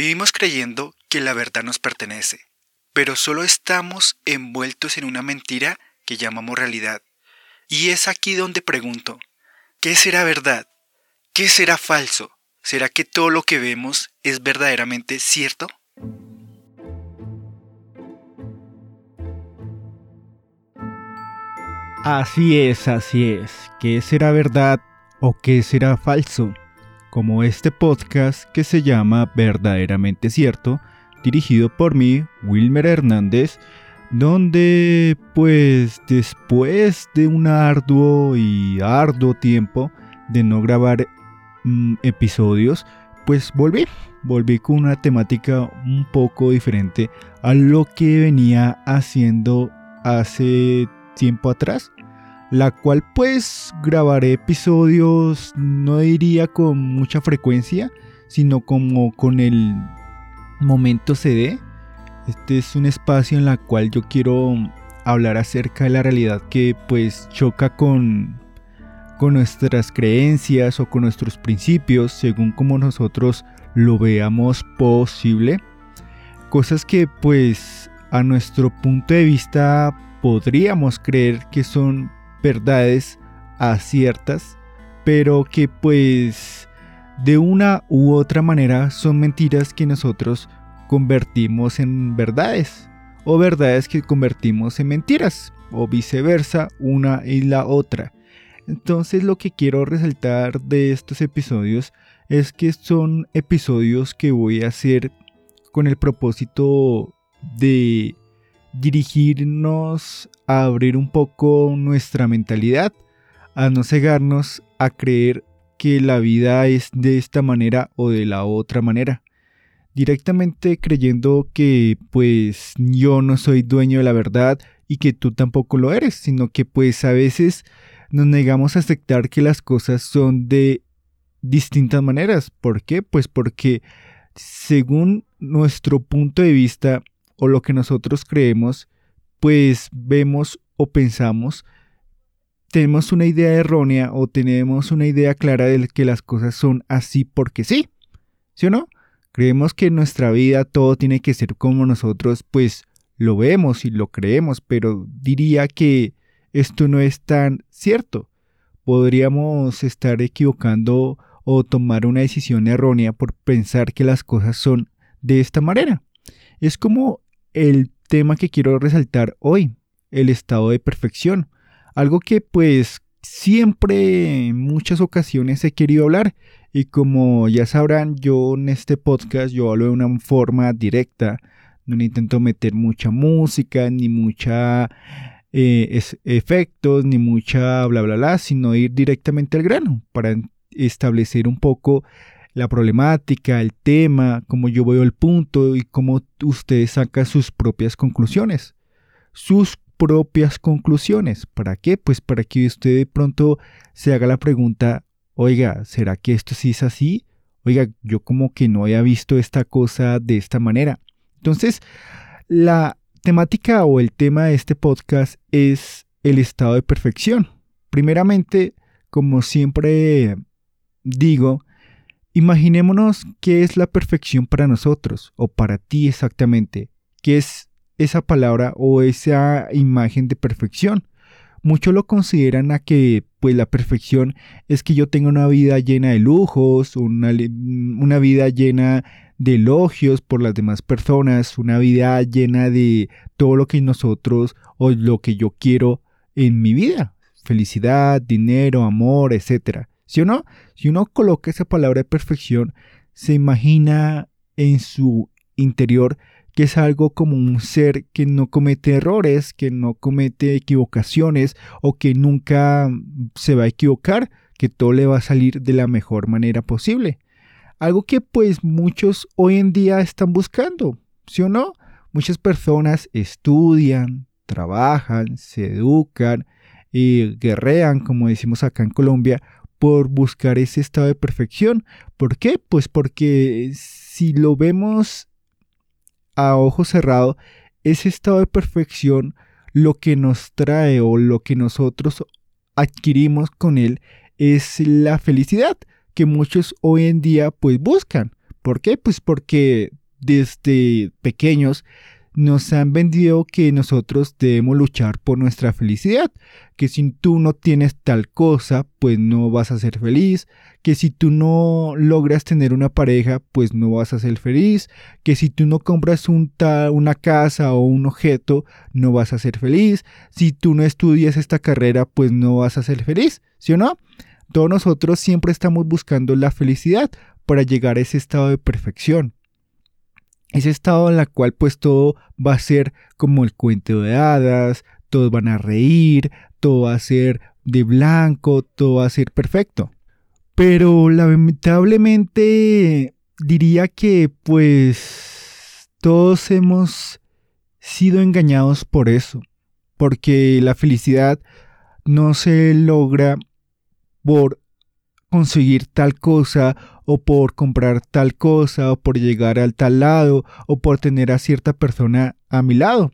Vivimos creyendo que la verdad nos pertenece, pero solo estamos envueltos en una mentira que llamamos realidad. Y es aquí donde pregunto, ¿qué será verdad? ¿Qué será falso? ¿Será que todo lo que vemos es verdaderamente cierto? Así es, así es. ¿Qué será verdad o qué será falso? Como este podcast que se llama Verdaderamente Cierto, dirigido por mí, Wilmer Hernández, donde pues después de un arduo y arduo tiempo de no grabar mm, episodios, pues volví, volví con una temática un poco diferente a lo que venía haciendo hace tiempo atrás, la cual pues grabaré episodios no diría con mucha frecuencia, sino como con el momento CD. Este es un espacio en el cual yo quiero hablar acerca de la realidad que pues choca con con nuestras creencias o con nuestros principios según como nosotros lo veamos posible. Cosas que pues a nuestro punto de vista podríamos creer que son verdades aciertas, pero que pues de una u otra manera son mentiras que nosotros convertimos en verdades o verdades que convertimos en mentiras o viceversa una y la otra. Entonces lo que quiero resaltar de estos episodios es que son episodios que voy a hacer con el propósito de dirigirnos a abrir un poco nuestra mentalidad, a no cegarnos a creer que la vida es de esta manera o de la otra manera. Directamente creyendo que pues yo no soy dueño de la verdad y que tú tampoco lo eres, sino que pues a veces nos negamos a aceptar que las cosas son de distintas maneras. ¿Por qué? Pues porque según nuestro punto de vista o lo que nosotros creemos, pues vemos o pensamos, tenemos una idea errónea o tenemos una idea clara de que las cosas son así porque sí. ¿Sí o no? Creemos que en nuestra vida todo tiene que ser como nosotros, pues lo vemos y lo creemos, pero diría que esto no es tan cierto. Podríamos estar equivocando o tomar una decisión errónea por pensar que las cosas son de esta manera. Es como el tema que quiero resaltar hoy, el estado de perfección. Algo que pues siempre en muchas ocasiones he querido hablar y como ya sabrán yo en este podcast yo hablo de una forma directa, no intento meter mucha música ni mucha eh, efectos ni mucha bla bla bla, sino ir directamente al grano para establecer un poco la problemática, el tema, cómo yo veo el punto y cómo usted saca sus propias conclusiones. Sus propias conclusiones. ¿Para qué? Pues para que usted de pronto se haga la pregunta, oiga, ¿será que esto sí es así? Oiga, yo como que no había visto esta cosa de esta manera. Entonces, la temática o el tema de este podcast es el estado de perfección. Primeramente, como siempre digo, Imaginémonos qué es la perfección para nosotros, o para ti exactamente, qué es esa palabra o esa imagen de perfección. Muchos lo consideran a que pues la perfección es que yo tenga una vida llena de lujos, una, una vida llena de elogios por las demás personas, una vida llena de todo lo que nosotros o lo que yo quiero en mi vida. Felicidad, dinero, amor, etc. ¿Sí o no? Si uno coloca esa palabra de perfección, se imagina en su interior que es algo como un ser que no comete errores, que no comete equivocaciones o que nunca se va a equivocar, que todo le va a salir de la mejor manera posible. Algo que pues muchos hoy en día están buscando, ¿sí o no? Muchas personas estudian, trabajan, se educan y guerrean, como decimos acá en Colombia, por buscar ese estado de perfección. ¿Por qué? Pues porque si lo vemos a ojo cerrado, ese estado de perfección lo que nos trae o lo que nosotros adquirimos con él es la felicidad que muchos hoy en día pues buscan. ¿Por qué? Pues porque desde pequeños nos han vendido que nosotros debemos luchar por nuestra felicidad, que si tú no tienes tal cosa, pues no vas a ser feliz, que si tú no logras tener una pareja, pues no vas a ser feliz, que si tú no compras un una casa o un objeto, no vas a ser feliz, si tú no estudias esta carrera, pues no vas a ser feliz, ¿sí o no? Todos nosotros siempre estamos buscando la felicidad para llegar a ese estado de perfección ese estado en el cual pues todo va a ser como el cuento de hadas, todos van a reír, todo va a ser de blanco, todo va a ser perfecto. Pero lamentablemente diría que pues todos hemos sido engañados por eso, porque la felicidad no se logra por conseguir tal cosa o por comprar tal cosa o por llegar al tal lado o por tener a cierta persona a mi lado.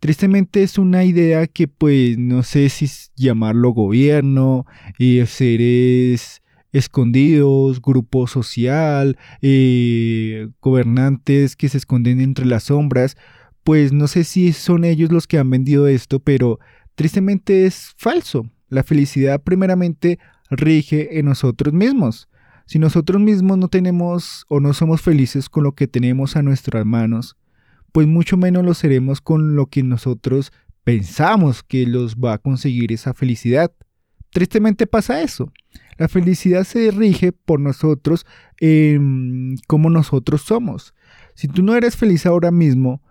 Tristemente es una idea que pues no sé si llamarlo gobierno, y seres escondidos, grupo social, eh, gobernantes que se esconden entre las sombras, pues no sé si son ellos los que han vendido esto, pero tristemente es falso. La felicidad primeramente rige en nosotros mismos. Si nosotros mismos no tenemos o no somos felices con lo que tenemos a nuestras manos, pues mucho menos lo seremos con lo que nosotros pensamos que los va a conseguir esa felicidad. Tristemente pasa eso. La felicidad se rige por nosotros como nosotros somos. Si tú no eres feliz ahora mismo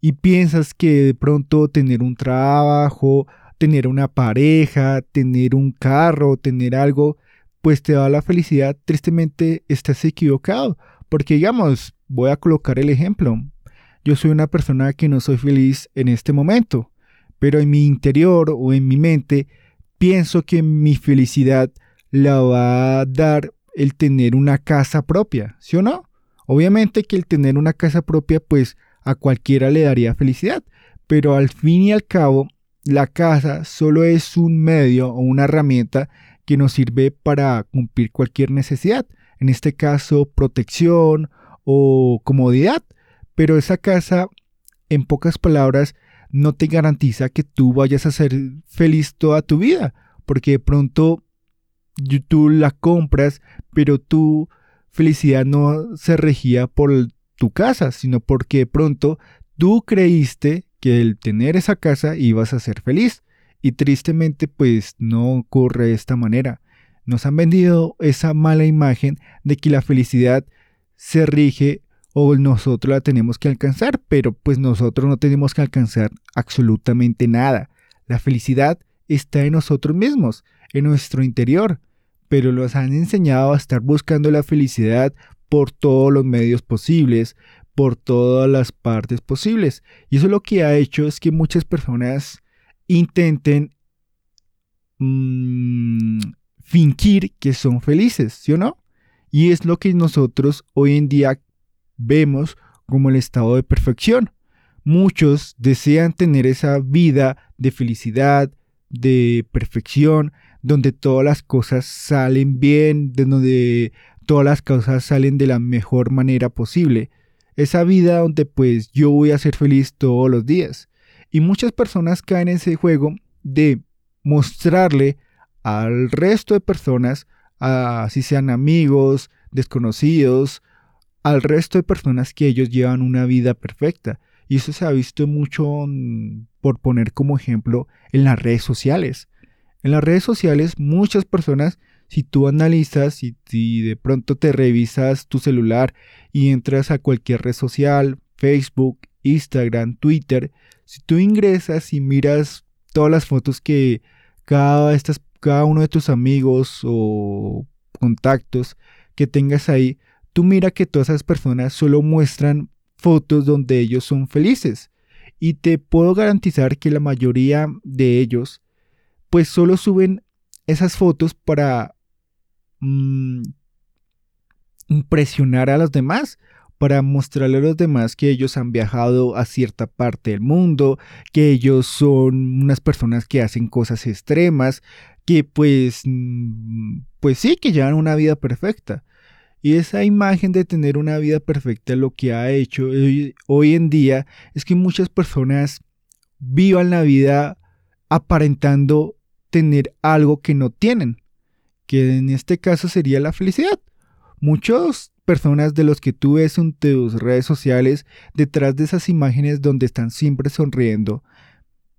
y piensas que de pronto tener un trabajo, tener una pareja, tener un carro, tener algo, pues te da la felicidad, tristemente estás equivocado. Porque digamos, voy a colocar el ejemplo. Yo soy una persona que no soy feliz en este momento, pero en mi interior o en mi mente pienso que mi felicidad la va a dar el tener una casa propia, ¿sí o no? Obviamente que el tener una casa propia pues a cualquiera le daría felicidad, pero al fin y al cabo la casa solo es un medio o una herramienta que nos sirve para cumplir cualquier necesidad, en este caso protección o comodidad, pero esa casa, en pocas palabras, no te garantiza que tú vayas a ser feliz toda tu vida, porque de pronto tú la compras, pero tu felicidad no se regía por tu casa, sino porque de pronto tú creíste que el tener esa casa ibas a ser feliz. Y tristemente pues no ocurre de esta manera. Nos han vendido esa mala imagen de que la felicidad se rige o nosotros la tenemos que alcanzar, pero pues nosotros no tenemos que alcanzar absolutamente nada. La felicidad está en nosotros mismos, en nuestro interior, pero nos han enseñado a estar buscando la felicidad por todos los medios posibles, por todas las partes posibles. Y eso lo que ha hecho es que muchas personas intenten mm, fingir que son felices, ¿sí o no? Y es lo que nosotros hoy en día vemos como el estado de perfección. Muchos desean tener esa vida de felicidad, de perfección, donde todas las cosas salen bien, donde todas las cosas salen de la mejor manera posible esa vida donde pues yo voy a ser feliz todos los días. Y muchas personas caen en ese juego de mostrarle al resto de personas, si sean amigos, desconocidos, al resto de personas que ellos llevan una vida perfecta. Y eso se ha visto mucho, por poner como ejemplo, en las redes sociales. En las redes sociales muchas personas si tú analizas y si de pronto te revisas tu celular y entras a cualquier red social, Facebook, Instagram, Twitter, si tú ingresas y miras todas las fotos que cada, estas, cada uno de tus amigos o contactos que tengas ahí, tú mira que todas esas personas solo muestran fotos donde ellos son felices. Y te puedo garantizar que la mayoría de ellos pues solo suben esas fotos para Mm, impresionar a los demás, para mostrarle a los demás que ellos han viajado a cierta parte del mundo, que ellos son unas personas que hacen cosas extremas, que pues, mm, pues sí, que llevan una vida perfecta. Y esa imagen de tener una vida perfecta lo que ha hecho hoy, en día es que muchas personas vivan la vida aparentando tener algo que no tienen, que en este caso sería la felicidad. Muchas personas de los que tú ves en tus redes sociales, detrás de esas imágenes donde están siempre sonriendo,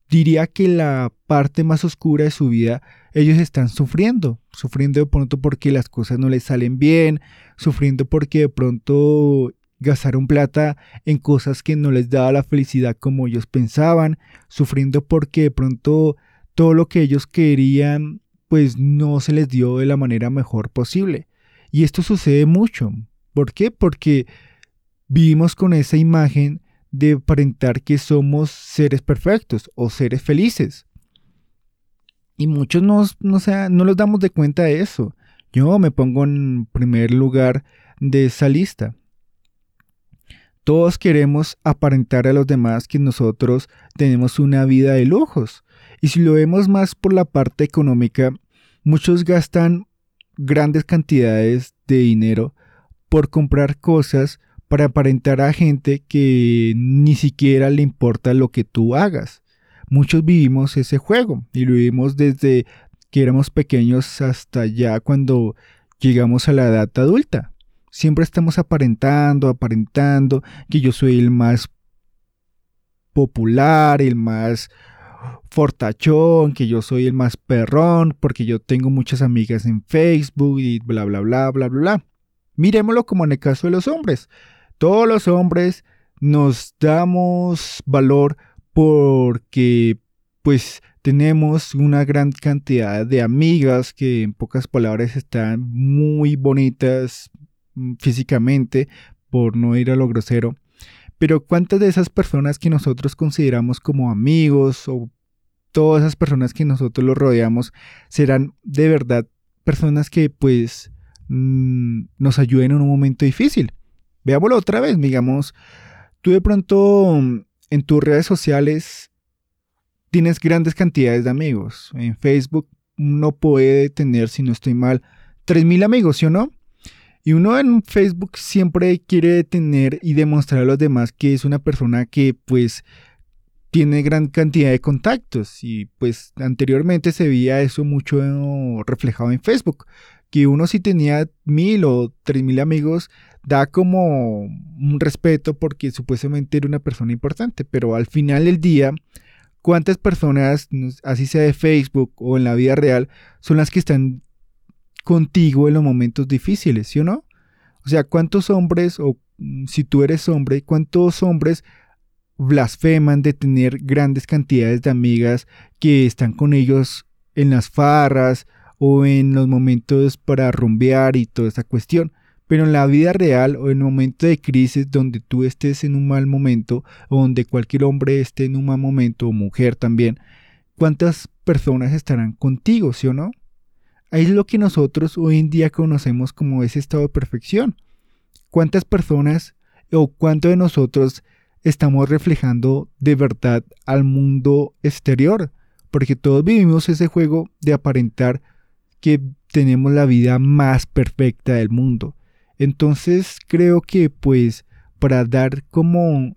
diría que la parte más oscura de su vida ellos están sufriendo, sufriendo de pronto porque las cosas no les salen bien, sufriendo porque de pronto gastaron plata en cosas que no les daba la felicidad como ellos pensaban, sufriendo porque de pronto todo lo que ellos querían pues no se les dio de la manera mejor posible. Y esto sucede mucho. ¿Por qué? Porque vivimos con esa imagen de aparentar que somos seres perfectos o seres felices. Y muchos no, no, no los damos de cuenta de eso. Yo me pongo en primer lugar de esa lista. Todos queremos aparentar a los demás que nosotros tenemos una vida de lujos. Y si lo vemos más por la parte económica, muchos gastan grandes cantidades de dinero por comprar cosas para aparentar a gente que ni siquiera le importa lo que tú hagas. Muchos vivimos ese juego y lo vivimos desde que éramos pequeños hasta ya cuando llegamos a la edad adulta. Siempre estamos aparentando, aparentando que yo soy el más popular, el más fortachón, que yo soy el más perrón, porque yo tengo muchas amigas en Facebook y bla, bla, bla, bla, bla, bla. Miremoslo como en el caso de los hombres. Todos los hombres nos damos valor porque pues tenemos una gran cantidad de amigas que en pocas palabras están muy bonitas mm, físicamente, por no ir a lo grosero. Pero ¿cuántas de esas personas que nosotros consideramos como amigos o todas esas personas que nosotros los rodeamos serán de verdad personas que pues mm, nos ayuden en un momento difícil? Veámoslo otra vez, digamos, tú de pronto en tus redes sociales tienes grandes cantidades de amigos. En Facebook uno puede tener, si no estoy mal, 3.000 amigos, ¿sí o no? Y uno en Facebook siempre quiere tener y demostrar a los demás que es una persona que pues tiene gran cantidad de contactos. Y pues anteriormente se veía eso mucho reflejado en Facebook, que uno si tenía mil o tres mil amigos da como un respeto porque supuestamente era una persona importante, pero al final del día, ¿cuántas personas, así sea de Facebook o en la vida real, son las que están contigo en los momentos difíciles, ¿sí o no? O sea, ¿cuántos hombres, o mm, si tú eres hombre, cuántos hombres blasfeman de tener grandes cantidades de amigas que están con ellos en las farras o en los momentos para rumbear y toda esa cuestión? Pero en la vida real o en un momento de crisis donde tú estés en un mal momento o donde cualquier hombre esté en un mal momento o mujer también, ¿cuántas personas estarán contigo, sí o no? Es lo que nosotros hoy en día conocemos como ese estado de perfección. ¿Cuántas personas o cuánto de nosotros estamos reflejando de verdad al mundo exterior? Porque todos vivimos ese juego de aparentar que tenemos la vida más perfecta del mundo. Entonces creo que pues para dar como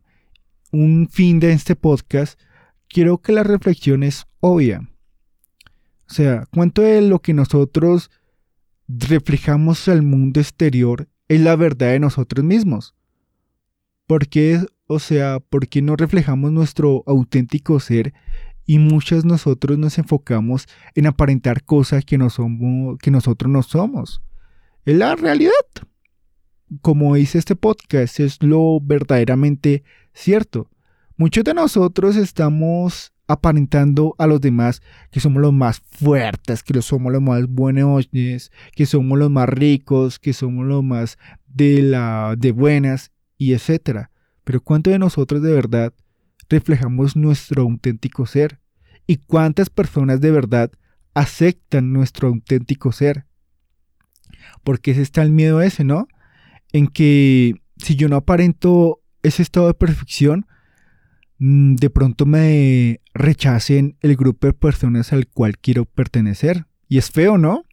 un fin de este podcast, quiero que la reflexión es obvia. O sea, ¿cuánto de lo que nosotros reflejamos al mundo exterior es la verdad de nosotros mismos? ¿Por qué, o sea, por qué no reflejamos nuestro auténtico ser y muchos nosotros nos enfocamos en aparentar cosas que, no somos, que nosotros no somos? Es la realidad como dice este podcast, es lo verdaderamente cierto. Muchos de nosotros estamos aparentando a los demás que somos los más fuertes, que somos los más buenos, que somos los más ricos, que somos los más de la de buenas y etcétera. Pero ¿cuántos de nosotros de verdad reflejamos nuestro auténtico ser? ¿Y cuántas personas de verdad aceptan nuestro auténtico ser? Porque ese está el miedo ese, ¿no? en que si yo no aparento ese estado de perfección, de pronto me rechacen el grupo de personas al cual quiero pertenecer. Y es feo, ¿no?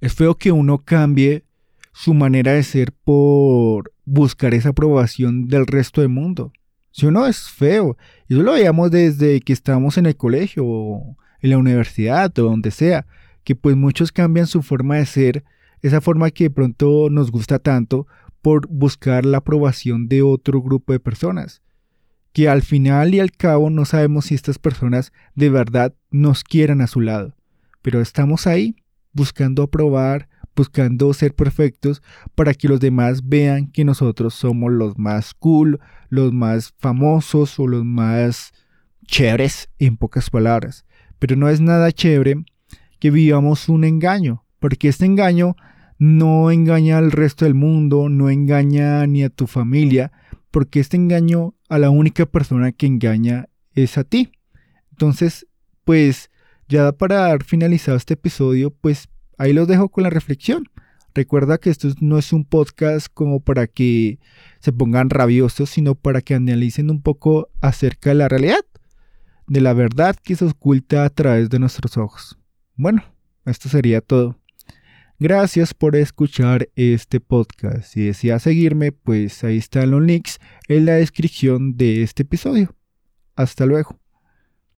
Es feo que uno cambie su manera de ser por buscar esa aprobación del resto del mundo. Si uno es feo, y eso lo veíamos desde que estábamos en el colegio, o en la universidad, o donde sea, que pues muchos cambian su forma de ser, esa forma que de pronto nos gusta tanto, por buscar la aprobación de otro grupo de personas. Que al final y al cabo no sabemos si estas personas de verdad nos quieran a su lado. Pero estamos ahí buscando aprobar, buscando ser perfectos para que los demás vean que nosotros somos los más cool, los más famosos o los más chéveres en pocas palabras. Pero no es nada chévere que vivamos un engaño, porque este engaño no engaña al resto del mundo, no engaña ni a tu familia, porque este engaño a la única persona que engaña es a ti. Entonces, pues ya para dar finalizado este episodio, pues ahí los dejo con la reflexión. Recuerda que esto no es un podcast como para que se pongan rabiosos, sino para que analicen un poco acerca de la realidad, de la verdad que se oculta a través de nuestros ojos. Bueno, esto sería todo. Gracias por escuchar este podcast. Si deseas seguirme, pues ahí están los links en la descripción de este episodio. Hasta luego.